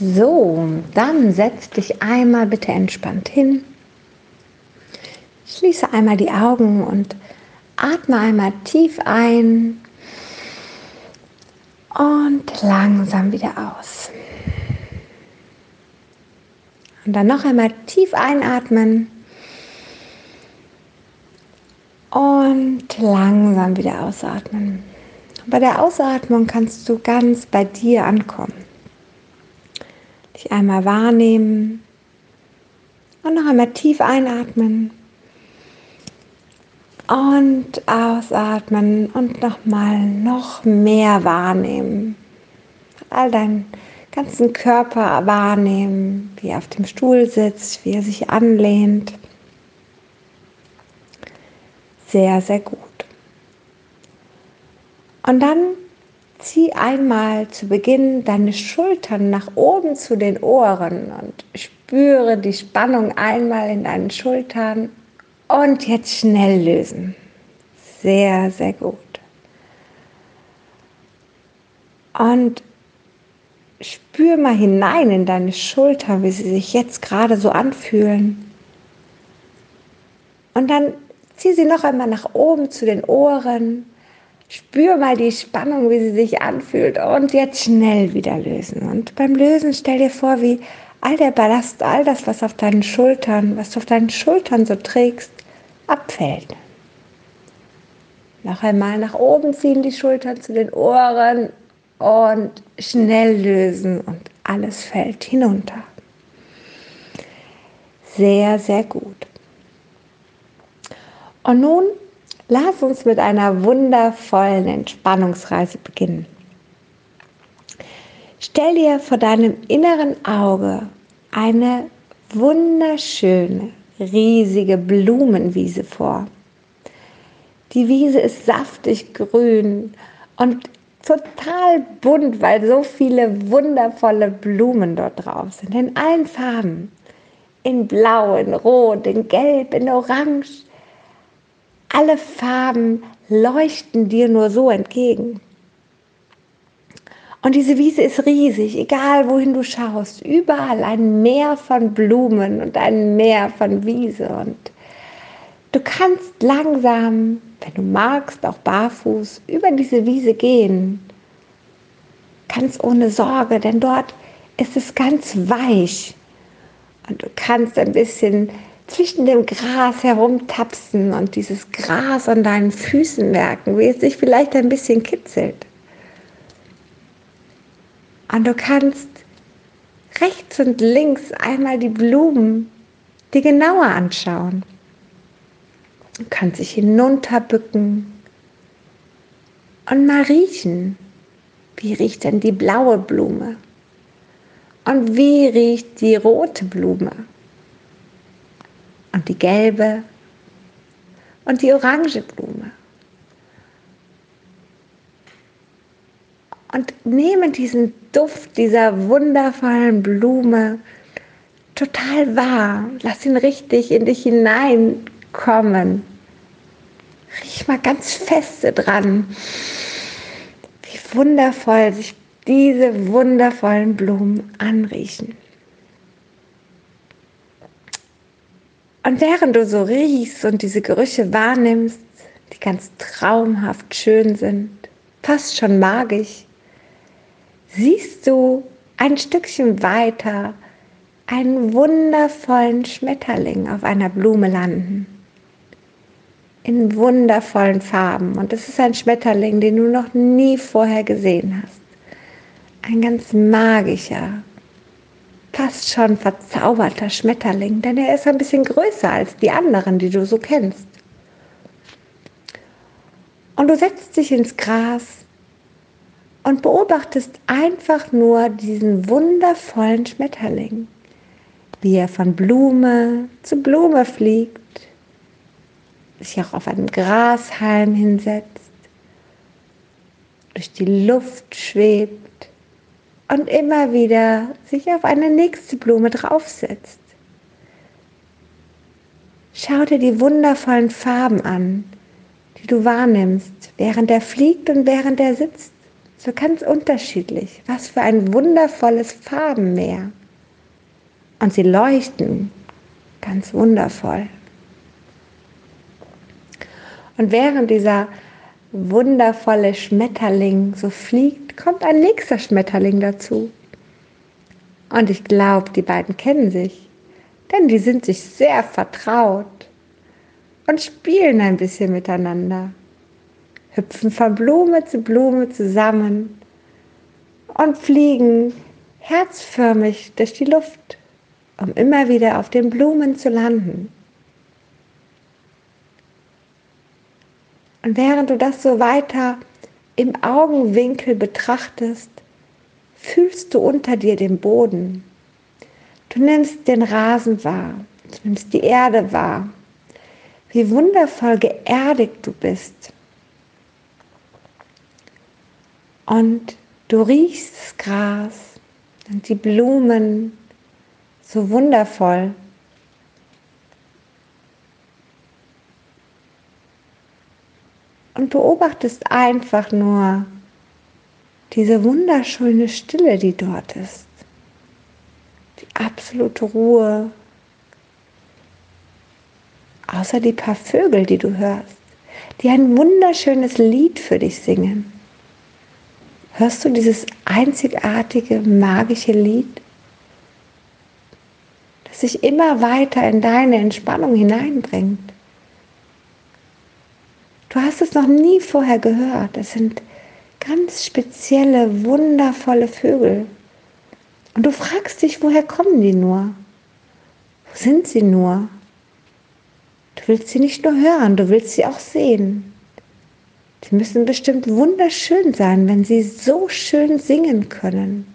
So, dann setz dich einmal bitte entspannt hin. Schließe einmal die Augen und atme einmal tief ein und langsam wieder aus. Und dann noch einmal tief einatmen und langsam wieder ausatmen. Bei der Ausatmung kannst du ganz bei dir ankommen. Dich einmal wahrnehmen und noch einmal tief einatmen und ausatmen und nochmal noch mehr wahrnehmen. All deinen ganzen Körper wahrnehmen, wie er auf dem Stuhl sitzt, wie er sich anlehnt. Sehr, sehr gut. Und dann zieh einmal zu Beginn deine Schultern nach oben zu den Ohren und spüre die Spannung einmal in deinen Schultern und jetzt schnell lösen. Sehr, sehr gut. Und spür mal hinein in deine Schultern, wie sie sich jetzt gerade so anfühlen. Und dann zieh sie noch einmal nach oben zu den Ohren. Spür mal die Spannung, wie sie sich anfühlt. Und jetzt schnell wieder lösen. Und beim Lösen stell dir vor, wie all der Ballast, all das, was auf deinen Schultern, was du auf deinen Schultern so trägst, abfällt. Noch einmal nach oben ziehen die Schultern zu den Ohren und schnell lösen und alles fällt hinunter. Sehr, sehr gut. Und nun lass uns mit einer wundervollen Entspannungsreise beginnen. Stell dir vor deinem inneren Auge eine wunderschöne, riesige Blumenwiese vor. Die Wiese ist saftig grün und total bunt, weil so viele wundervolle Blumen dort drauf sind. In allen Farben. In Blau, in Rot, in Gelb, in Orange. Alle Farben leuchten dir nur so entgegen. Und diese Wiese ist riesig, egal wohin du schaust. Überall ein Meer von Blumen und ein Meer von Wiese. Und du kannst langsam, wenn du magst, auch barfuß über diese Wiese gehen. Ganz ohne Sorge, denn dort ist es ganz weich. Und du kannst ein bisschen zwischen dem Gras herumtapsen und dieses Gras an deinen Füßen merken, wie es sich vielleicht ein bisschen kitzelt. Und du kannst rechts und links einmal die Blumen dir genauer anschauen. Du kannst dich hinunterbücken und mal riechen. Wie riecht denn die blaue Blume? Und wie riecht die rote Blume? Und die gelbe? Und die orange Blume? und nehme diesen Duft dieser wundervollen Blume total wahr. Lass ihn richtig in dich hineinkommen. Riech mal ganz feste dran, wie wundervoll sich diese wundervollen Blumen anriechen. Und während du so riechst und diese Gerüche wahrnimmst, die ganz traumhaft schön sind, fast schon magisch, siehst du ein Stückchen weiter einen wundervollen Schmetterling auf einer Blume landen. In wundervollen Farben. Und es ist ein Schmetterling, den du noch nie vorher gesehen hast. Ein ganz magischer, fast schon verzauberter Schmetterling, denn er ist ein bisschen größer als die anderen, die du so kennst. Und du setzt dich ins Gras und beobachtest einfach nur diesen wundervollen Schmetterling, wie er von Blume zu Blume fliegt, sich auch auf einem Grashalm hinsetzt, durch die Luft schwebt und immer wieder sich auf eine nächste Blume draufsetzt. Schau dir die wundervollen Farben an, die du wahrnimmst, während er fliegt und während er sitzt so ganz unterschiedlich. Was für ein wundervolles Farbenmeer. Und sie leuchten ganz wundervoll. Und während dieser wundervolle Schmetterling so fliegt, kommt ein nächster Schmetterling dazu. Und ich glaube, die beiden kennen sich, denn die sind sich sehr vertraut und spielen ein bisschen miteinander, hüpfen von Blume zu Blume zusammen und fliegen herzförmig durch die Luft, um immer wieder auf den Blumen zu landen. Und während du das so weiter im Augenwinkel betrachtest, fühlst du unter dir den Boden. Du nimmst den Rasen wahr, du nimmst die Erde wahr, wie wundervoll geerdigt du bist. Und du riechst das Gras und die Blumen so wundervoll. Und beobachtest einfach nur diese wunderschöne Stille, die dort ist. Die absolute Ruhe. Außer die paar Vögel, die du hörst, die ein wunderschönes Lied für dich singen. Hörst du dieses einzigartige, magische Lied, das sich immer weiter in deine Entspannung hineinbringt? Du hast es noch nie vorher gehört. Es sind ganz spezielle, wundervolle Vögel. Und du fragst dich, woher kommen die nur? Wo sind sie nur? Du willst sie nicht nur hören, du willst sie auch sehen. Sie müssen bestimmt wunderschön sein, wenn sie so schön singen können.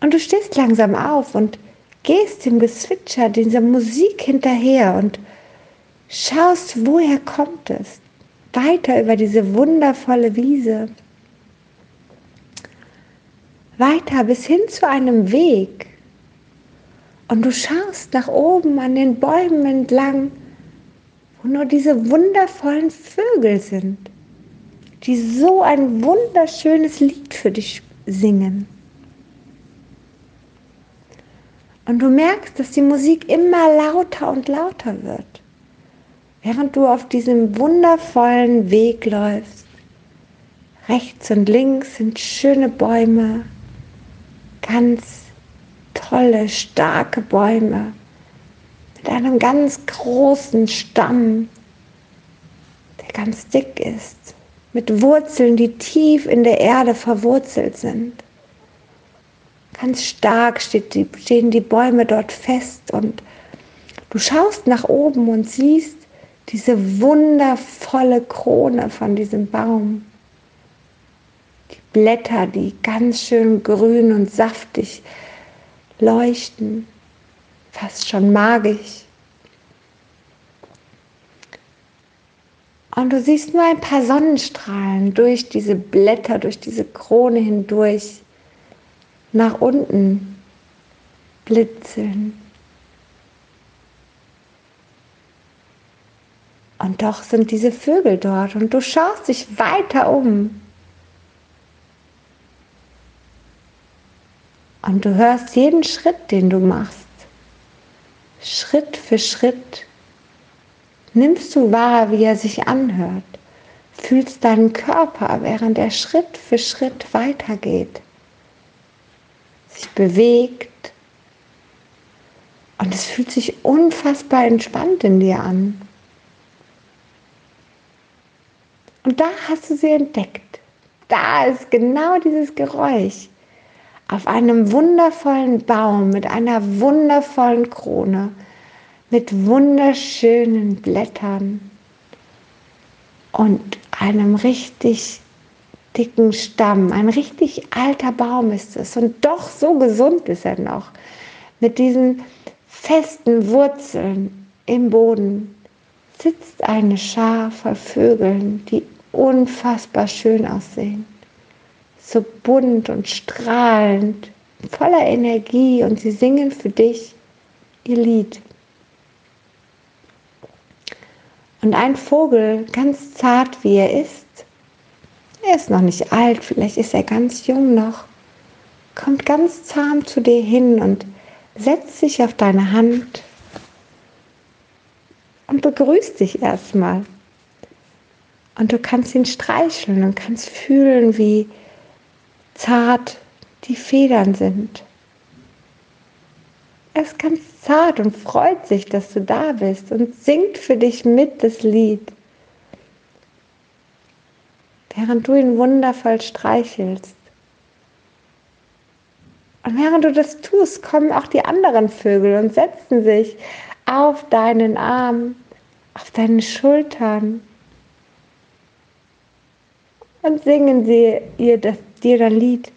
Und du stehst langsam auf und gehst dem Gezwitscher, dieser Musik hinterher und schaust, woher kommt es weiter über diese wundervolle Wiese, weiter bis hin zu einem Weg. Und du schaust nach oben an den Bäumen entlang, wo nur diese wundervollen Vögel sind, die so ein wunderschönes Lied für dich singen. Und du merkst, dass die Musik immer lauter und lauter wird während du auf diesem wundervollen Weg läufst. Rechts und links sind schöne Bäume, ganz tolle, starke Bäume mit einem ganz großen Stamm, der ganz dick ist, mit Wurzeln, die tief in der Erde verwurzelt sind. Ganz stark stehen die Bäume dort fest und du schaust nach oben und siehst, diese wundervolle Krone von diesem Baum. Die Blätter, die ganz schön grün und saftig leuchten, fast schon magisch. Und du siehst nur ein paar Sonnenstrahlen durch diese Blätter, durch diese Krone hindurch nach unten blitzeln. Und doch sind diese Vögel dort und du schaust dich weiter um. Und du hörst jeden Schritt, den du machst. Schritt für Schritt nimmst du wahr, wie er sich anhört. Fühlst deinen Körper, während er Schritt für Schritt weitergeht. Sich bewegt. Und es fühlt sich unfassbar entspannt in dir an. Und da hast du sie entdeckt. Da ist genau dieses Geräusch. Auf einem wundervollen Baum mit einer wundervollen Krone, mit wunderschönen Blättern und einem richtig dicken Stamm. Ein richtig alter Baum ist es und doch so gesund ist er noch. Mit diesen festen Wurzeln im Boden sitzt eine Schar von Vögeln, die unfassbar schön aussehen. So bunt und strahlend, voller Energie und sie singen für dich ihr Lied. Und ein Vogel, ganz zart wie er ist, Er ist noch nicht alt, vielleicht ist er ganz jung noch. Kommt ganz zahm zu dir hin und setzt sich auf deine Hand und begrüßt dich erstmal. Und du kannst ihn streicheln und kannst fühlen, wie zart die Federn sind. Er ist ganz zart und freut sich, dass du da bist und singt für dich mit das Lied. Während du ihn wundervoll streichelst. Und während du das tust, kommen auch die anderen Vögel und setzen sich auf deinen Arm, auf deine Schultern und singen sie ihr das, dir das Lied.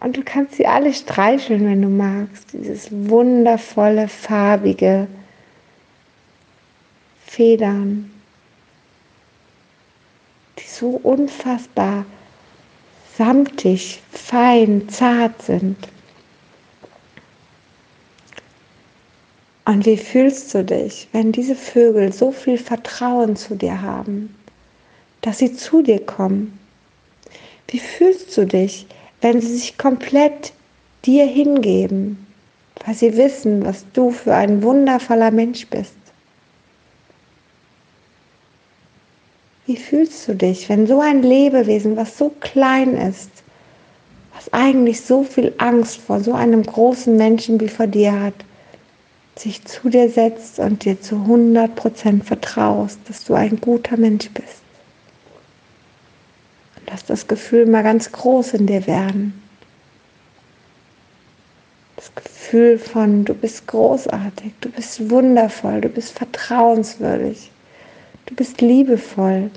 Und du kannst sie alle streicheln, wenn du magst. Dieses wundervolle, farbige Federn, die so unfassbar samtig, fein, zart sind. Und wie fühlst du dich, wenn diese Vögel so viel Vertrauen zu dir haben, dass sie zu dir kommen? Wie fühlst du dich, wenn sie sich komplett dir hingeben, weil sie wissen, was du für ein wundervoller Mensch bist. Wie fühlst du dich, wenn so ein Lebewesen, was so klein ist, was eigentlich so viel Angst vor so einem großen Menschen wie vor dir hat, sich zu dir setzt und dir zu 100% vertraust, dass du ein guter Mensch bist? Lass das Gefühl mal ganz groß in dir werden. Das Gefühl von, du bist großartig, du bist wundervoll, du bist vertrauenswürdig, du bist liebevoll.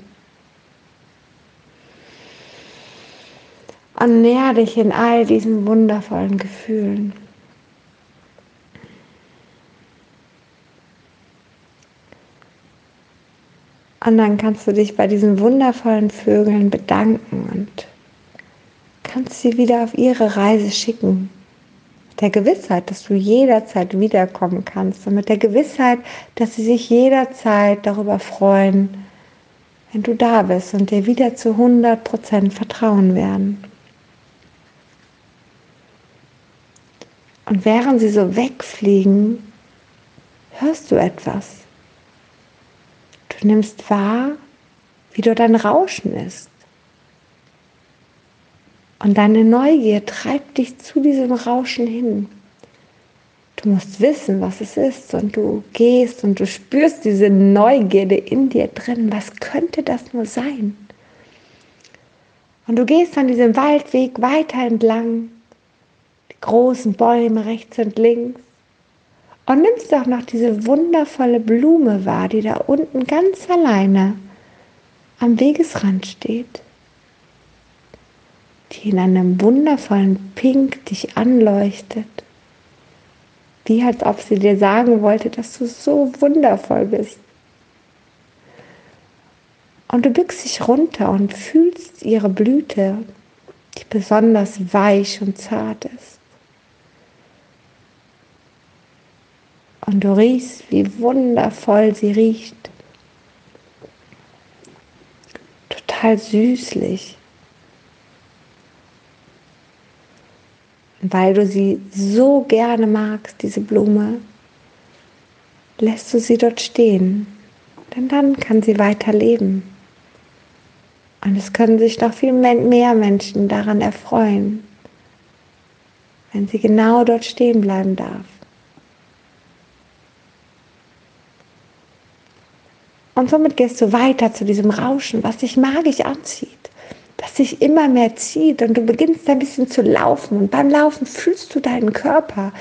Und näher dich in all diesen wundervollen Gefühlen. Und dann kannst du dich bei diesen wundervollen Vögeln bedanken und kannst sie wieder auf ihre Reise schicken. Mit der Gewissheit, dass du jederzeit wiederkommen kannst und mit der Gewissheit, dass sie sich jederzeit darüber freuen, wenn du da bist und dir wieder zu 100% vertrauen werden. Und während sie so wegfliegen, hörst du etwas. Du nimmst wahr, wie dort ein Rauschen ist. Und deine Neugier treibt dich zu diesem Rauschen hin. Du musst wissen, was es ist und du gehst und du spürst diese Neugierde in dir drin. Was könnte das nur sein? Und du gehst an diesem Waldweg weiter entlang, die großen Bäume rechts und links. Und nimmst auch noch diese wundervolle Blume wahr, die da unten ganz alleine am Wegesrand steht, die in einem wundervollen Pink dich anleuchtet, wie als ob sie dir sagen wollte, dass du so wundervoll bist. Und du bückst dich runter und fühlst ihre Blüte, die besonders weich und zart ist. Und du riechst, wie wundervoll sie riecht. Total süßlich. Weil du sie so gerne magst, diese Blume, lässt du sie dort stehen. Denn dann kann sie weiter leben. Und es können sich noch viel mehr Menschen daran erfreuen, wenn sie genau dort stehen bleiben darf. Und somit gehst du weiter zu diesem Rauschen, was dich magisch anzieht, das dich immer mehr zieht und du beginnst ein bisschen zu laufen und beim Laufen fühlst du deinen Körper,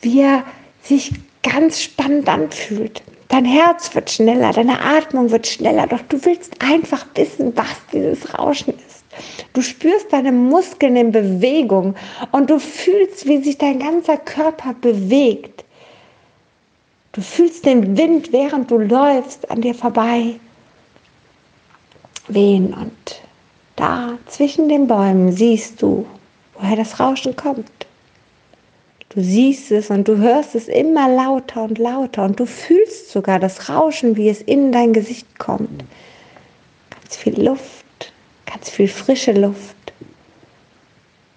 wie er sich ganz spannend anfühlt. Dein Herz wird schneller, deine Atmung wird schneller, doch du willst einfach wissen, was dieses Rauschen ist. Du spürst deine Muskeln in Bewegung und du fühlst, wie sich dein ganzer Körper bewegt. Du fühlst den Wind, während du läufst, an dir vorbei wehen und da zwischen den Bäumen siehst du, woher das Rauschen kommt. Du siehst es und du hörst es immer lauter und lauter und du fühlst sogar das Rauschen, wie es in dein Gesicht kommt. Ganz viel Luft, ganz viel frische Luft.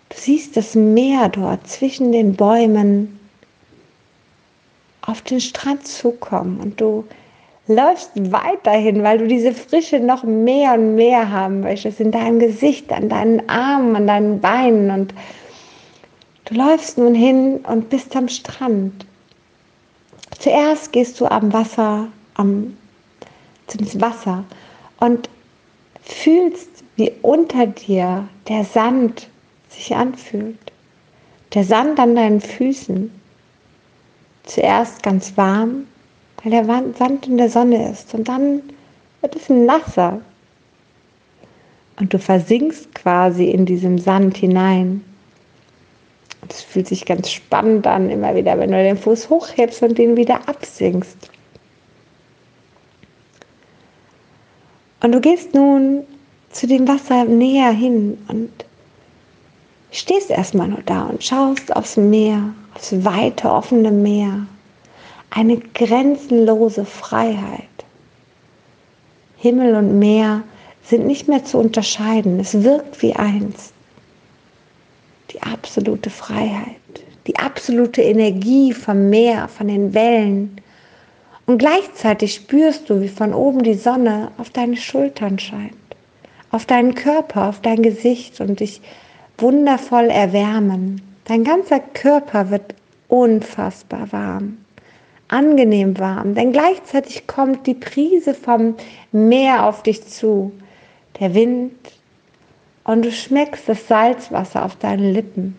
Du siehst das Meer dort zwischen den Bäumen auf den Strand zukommen und du läufst weiterhin, weil du diese Frische noch mehr und mehr haben möchtest in deinem Gesicht, an deinen Armen, an deinen Beinen und du läufst nun hin und bist am Strand. Zuerst gehst du am Wasser, am, ins Wasser und fühlst, wie unter dir der Sand sich anfühlt. Der Sand an deinen Füßen. Zuerst ganz warm, weil der Sand in der Sonne ist. Und dann wird es nasser. Und du versinkst quasi in diesem Sand hinein. Es fühlt sich ganz spannend an, immer wieder, wenn du den Fuß hochhebst und den wieder absinkst. Und du gehst nun zu dem Wasser näher hin und stehst erstmal nur da und schaust aufs Meer, aufs weite, offene Meer. Eine grenzenlose Freiheit. Himmel und Meer sind nicht mehr zu unterscheiden. Es wirkt wie eins. Die absolute Freiheit, die absolute Energie vom Meer, von den Wellen. Und gleichzeitig spürst du, wie von oben die Sonne auf deine Schultern scheint, auf deinen Körper, auf dein Gesicht und dich wundervoll erwärmen. Dein ganzer Körper wird unfassbar warm, angenehm warm, denn gleichzeitig kommt die Prise vom Meer auf dich zu, der Wind und du schmeckst das Salzwasser auf deinen Lippen.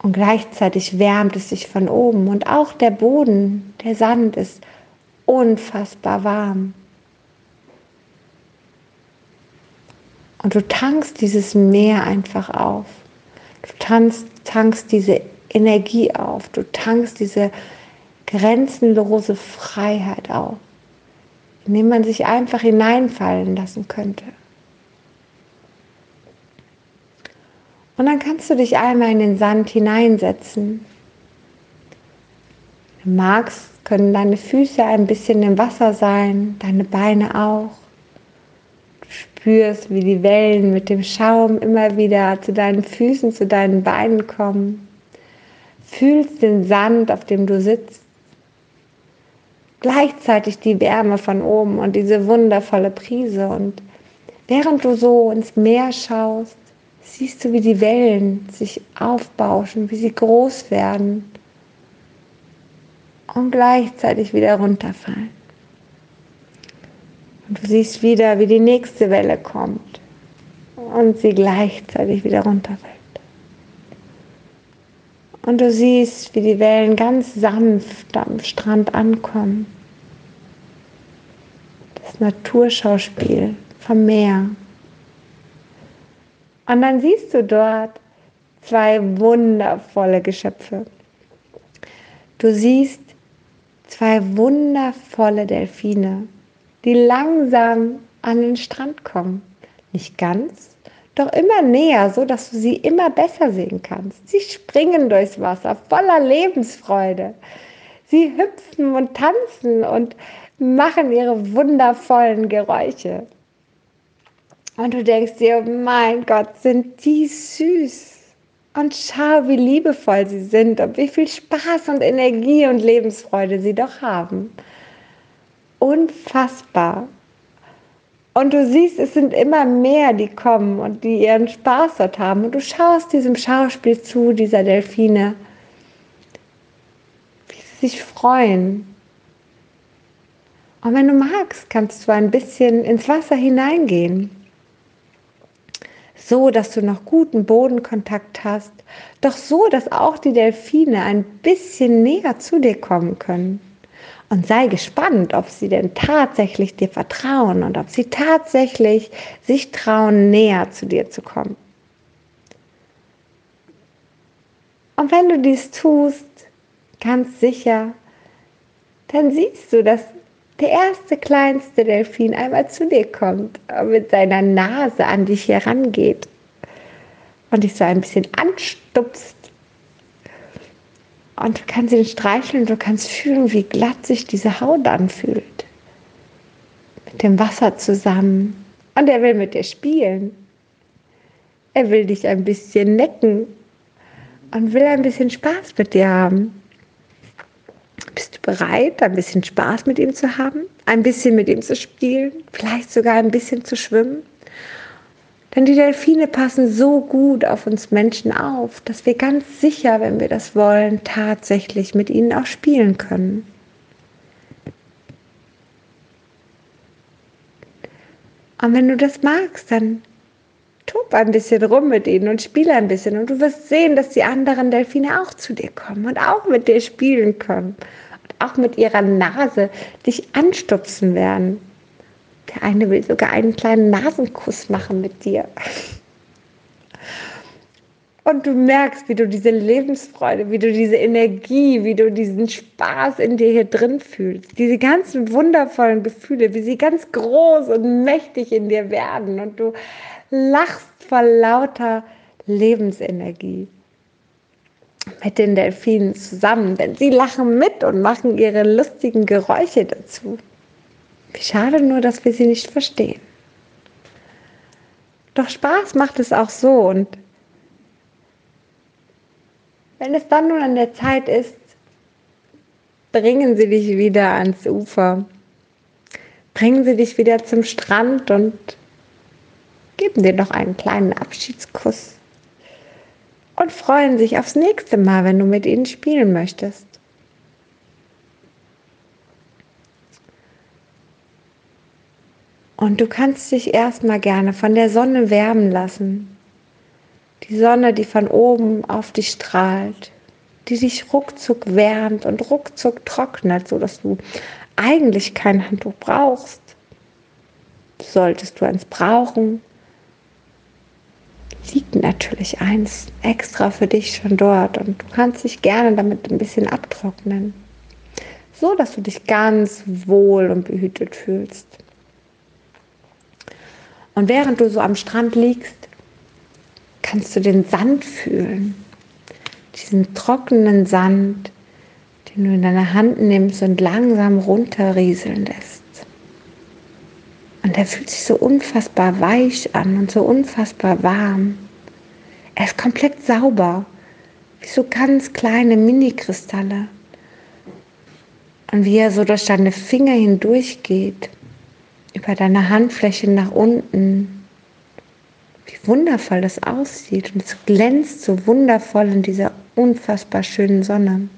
Und gleichzeitig wärmt es sich von oben und auch der Boden, der Sand ist unfassbar warm. Und du tankst dieses Meer einfach auf. Du tankst, tankst diese Energie auf. Du tankst diese grenzenlose Freiheit auf, in die man sich einfach hineinfallen lassen könnte. Und dann kannst du dich einmal in den Sand hineinsetzen. Du magst, können deine Füße ein bisschen im Wasser sein, deine Beine auch spürst, wie die Wellen mit dem Schaum immer wieder zu deinen Füßen, zu deinen Beinen kommen. Fühlst den Sand, auf dem du sitzt. Gleichzeitig die Wärme von oben und diese wundervolle Prise. Und während du so ins Meer schaust, siehst du, wie die Wellen sich aufbauschen, wie sie groß werden und gleichzeitig wieder runterfallen. Du siehst wieder, wie die nächste Welle kommt und sie gleichzeitig wieder runterfällt. Und du siehst, wie die Wellen ganz sanft am Strand ankommen. Das Naturschauspiel vom Meer. Und dann siehst du dort zwei wundervolle Geschöpfe. Du siehst zwei wundervolle Delfine die langsam an den Strand kommen. Nicht ganz, doch immer näher, so dass du sie immer besser sehen kannst. Sie springen durchs Wasser voller Lebensfreude. Sie hüpfen und tanzen und machen ihre wundervollen Geräusche. Und du denkst dir, oh mein Gott, sind die süß. Und schau, wie liebevoll sie sind und wie viel Spaß und Energie und Lebensfreude sie doch haben unfassbar. Und du siehst, es sind immer mehr, die kommen und die ihren Spaß dort haben. Und du schaust diesem Schauspiel zu, dieser Delfine, wie sie sich freuen. Und wenn du magst, kannst du ein bisschen ins Wasser hineingehen. So, dass du noch guten Bodenkontakt hast, doch so, dass auch die Delfine ein bisschen näher zu dir kommen können und sei gespannt, ob sie denn tatsächlich dir vertrauen und ob sie tatsächlich sich trauen, näher zu dir zu kommen. Und wenn du dies tust, ganz sicher, dann siehst du, dass der erste kleinste Delfin einmal zu dir kommt und mit seiner Nase an dich herangeht und dich so ein bisschen anstupst und du kannst ihn streicheln, du kannst fühlen, wie glatt sich diese Haut anfühlt. mit dem Wasser zusammen und er will mit dir spielen. Er will dich ein bisschen necken und will ein bisschen Spaß mit dir haben. Bist du bereit, ein bisschen Spaß mit ihm zu haben? Ein bisschen mit ihm zu spielen? Vielleicht sogar ein bisschen zu schwimmen? Denn die Delfine passen so gut auf uns Menschen auf, dass wir ganz sicher, wenn wir das wollen, tatsächlich mit ihnen auch spielen können. Und wenn du das magst, dann tob ein bisschen rum mit ihnen und spiele ein bisschen. Und du wirst sehen, dass die anderen Delfine auch zu dir kommen und auch mit dir spielen können. Und auch mit ihrer Nase dich anstupsen werden. Der eine will sogar einen kleinen Nasenkuss machen mit dir. Und du merkst, wie du diese Lebensfreude, wie du diese Energie, wie du diesen Spaß in dir hier drin fühlst. Diese ganzen wundervollen Gefühle, wie sie ganz groß und mächtig in dir werden. Und du lachst vor lauter Lebensenergie mit den Delfinen zusammen, denn sie lachen mit und machen ihre lustigen Geräusche dazu. Schade nur, dass wir sie nicht verstehen. Doch Spaß macht es auch so und wenn es dann nun an der Zeit ist, bringen sie dich wieder ans Ufer. Bringen sie dich wieder zum Strand und geben dir noch einen kleinen Abschiedskuss. Und freuen sich aufs nächste Mal, wenn du mit ihnen spielen möchtest. Und du kannst dich erstmal gerne von der Sonne wärmen lassen. Die Sonne, die von oben auf dich strahlt, die dich ruckzuck wärmt und ruckzuck trocknet, sodass du eigentlich kein Handtuch brauchst. Solltest du eins brauchen, liegt natürlich eins extra für dich schon dort und du kannst dich gerne damit ein bisschen abtrocknen, so dass du dich ganz wohl und behütet fühlst. Und während du so am Strand liegst, kannst du den Sand fühlen. Diesen trockenen Sand, den du in deine Hand nimmst und langsam runterrieseln lässt. Und er fühlt sich so unfassbar weich an und so unfassbar warm. Er ist komplett sauber, wie so ganz kleine Mini-Kristalle. Und wie er so durch deine Finger hindurch geht, über deine Handfläche nach unten, wie wundervoll das aussieht. Und es glänzt so wundervoll in dieser unfassbar schönen Sonne.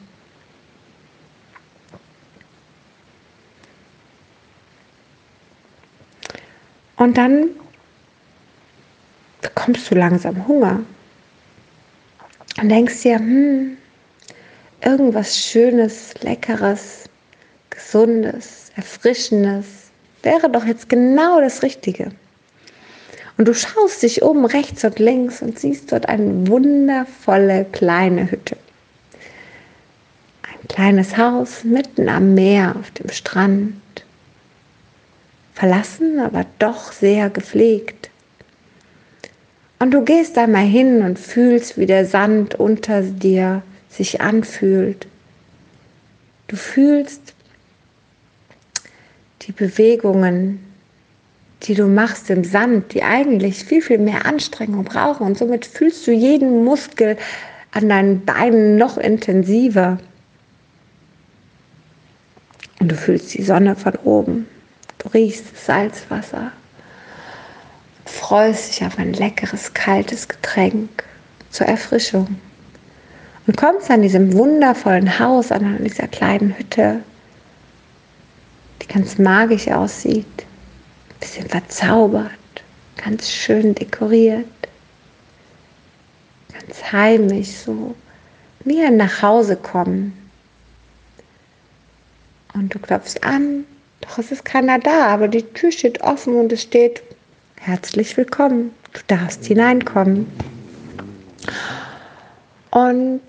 Und dann bekommst du langsam Hunger und denkst dir, hm, irgendwas Schönes, Leckeres, Gesundes, Erfrischendes wäre doch jetzt genau das Richtige. Und du schaust dich um rechts und links und siehst dort eine wundervolle kleine Hütte. Ein kleines Haus mitten am Meer auf dem Strand. Verlassen, aber doch sehr gepflegt. Und du gehst einmal hin und fühlst, wie der Sand unter dir sich anfühlt. Du fühlst die Bewegungen die du machst im Sand, die eigentlich viel, viel mehr Anstrengung brauchen. Und somit fühlst du jeden Muskel an deinen Beinen noch intensiver. Und du fühlst die Sonne von oben. Du riechst Salzwasser. Freust dich auf ein leckeres, kaltes Getränk zur Erfrischung. Und kommst an diesem wundervollen Haus, an dieser kleinen Hütte, die ganz magisch aussieht bisschen verzaubert, ganz schön dekoriert, ganz heimisch, so wie ein Nachhausekommen. Und du klopfst an, doch es ist keiner da, aber die Tür steht offen und es steht herzlich willkommen. Du darfst hineinkommen. Und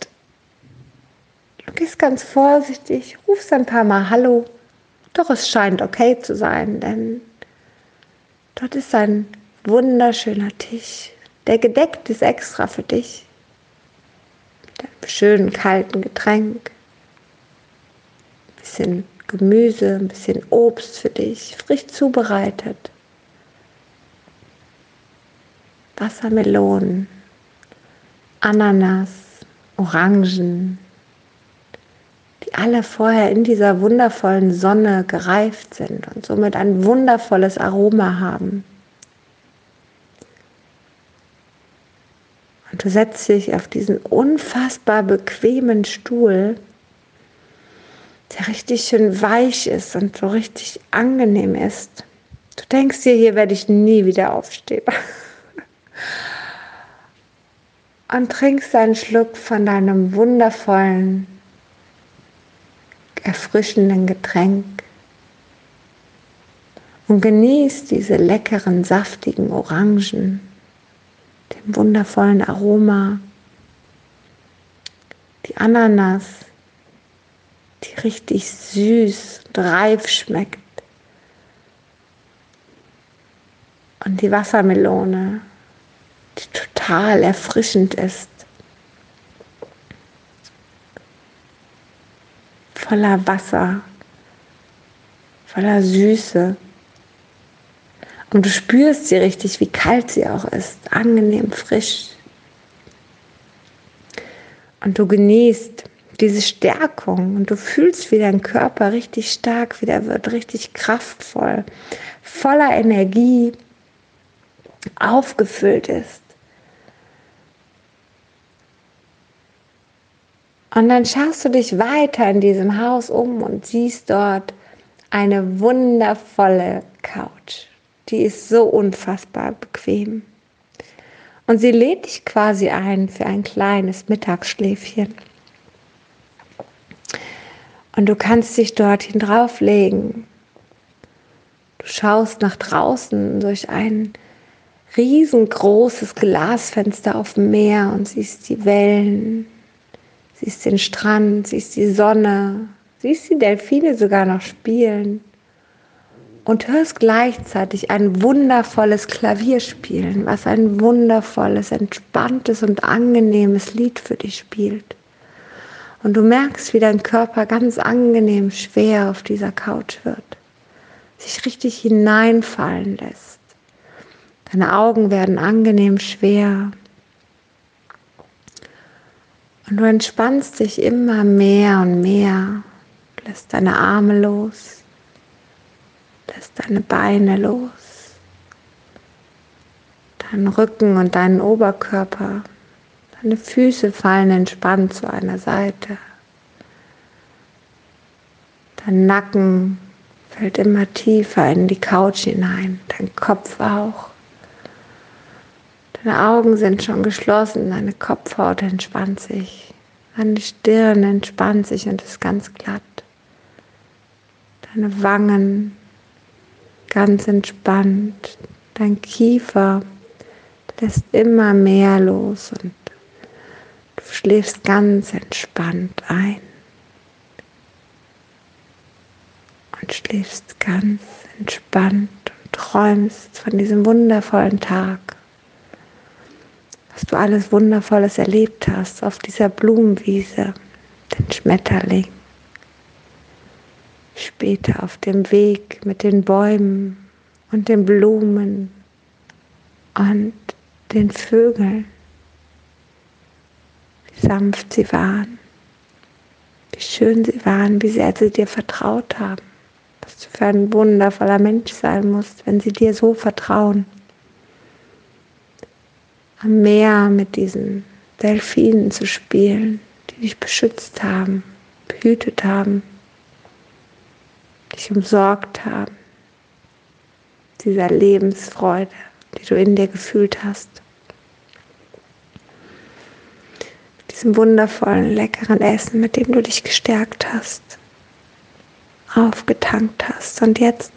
du gehst ganz vorsichtig, rufst ein paar Mal Hallo. Doch es scheint okay zu sein, denn Dort ist ein wunderschöner Tisch, der gedeckt ist extra für dich. Mit einem schönen kalten Getränk. Ein bisschen Gemüse, ein bisschen Obst für dich, frisch zubereitet. Wassermelonen, Ananas, Orangen, alle vorher in dieser wundervollen Sonne gereift sind und somit ein wundervolles Aroma haben. Und du setzt dich auf diesen unfassbar bequemen Stuhl, der richtig schön weich ist und so richtig angenehm ist. Du denkst dir, hier werde ich nie wieder aufstehen. Und trinkst einen Schluck von deinem wundervollen, erfrischenden Getränk. Und genießt diese leckeren, saftigen Orangen dem wundervollen Aroma, die Ananas, die richtig süß und reif schmeckt. Und die Wassermelone, die total erfrischend ist. Voller Wasser, voller Süße. Und du spürst sie richtig, wie kalt sie auch ist, angenehm frisch. Und du genießt diese Stärkung und du fühlst, wie dein Körper richtig stark wieder wird, richtig kraftvoll, voller Energie, aufgefüllt ist. Und dann schaust du dich weiter in diesem Haus um und siehst dort eine wundervolle Couch. Die ist so unfassbar bequem. Und sie lädt dich quasi ein für ein kleines Mittagsschläfchen. Und du kannst dich dorthin drauflegen. Du schaust nach draußen durch ein riesengroßes Glasfenster auf dem Meer und siehst die Wellen, siehst den Strand, siehst die Sonne, siehst die Delfine sogar noch spielen und hörst gleichzeitig ein wundervolles Klavier spielen, was ein wundervolles, entspanntes und angenehmes Lied für dich spielt. Und du merkst, wie dein Körper ganz angenehm schwer auf dieser Couch wird, sich richtig hineinfallen lässt. Deine Augen werden angenehm schwer. Und du entspannst dich immer mehr und mehr, lässt deine Arme los Lässt deine Beine los, deinen Rücken und deinen Oberkörper. Deine Füße fallen entspannt zu einer Seite. Dein Nacken fällt immer tiefer in die Couch hinein, dein Kopf auch. Deine Augen sind schon geschlossen, deine Kopfhaut entspannt sich, deine Stirn entspannt sich und ist ganz glatt. Deine Wangen ganz entspannt. Dein Kiefer lässt immer mehr los und du schläfst ganz entspannt ein. Und schläfst ganz entspannt und träumst von diesem wundervollen Tag, was du alles Wundervolles erlebt hast auf dieser Blumenwiese, den Schmetterling später auf dem Weg mit den Bäumen und den Blumen und den Vögeln, wie sanft sie waren, wie schön sie waren, wie sehr sie dir vertraut haben, was du für ein wundervoller Mensch sein musst, wenn sie dir so vertrauen. Am Meer mit diesen Delfinen zu spielen, die dich beschützt haben, behütet haben dich umsorgt haben, dieser Lebensfreude, die du in dir gefühlt hast. Diesem wundervollen, leckeren Essen, mit dem du dich gestärkt hast, aufgetankt hast und jetzt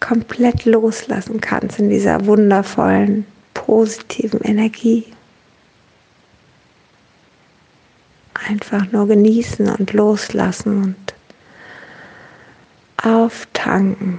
komplett loslassen kannst in dieser wundervollen, positiven Energie. Einfach nur genießen und loslassen und auftanken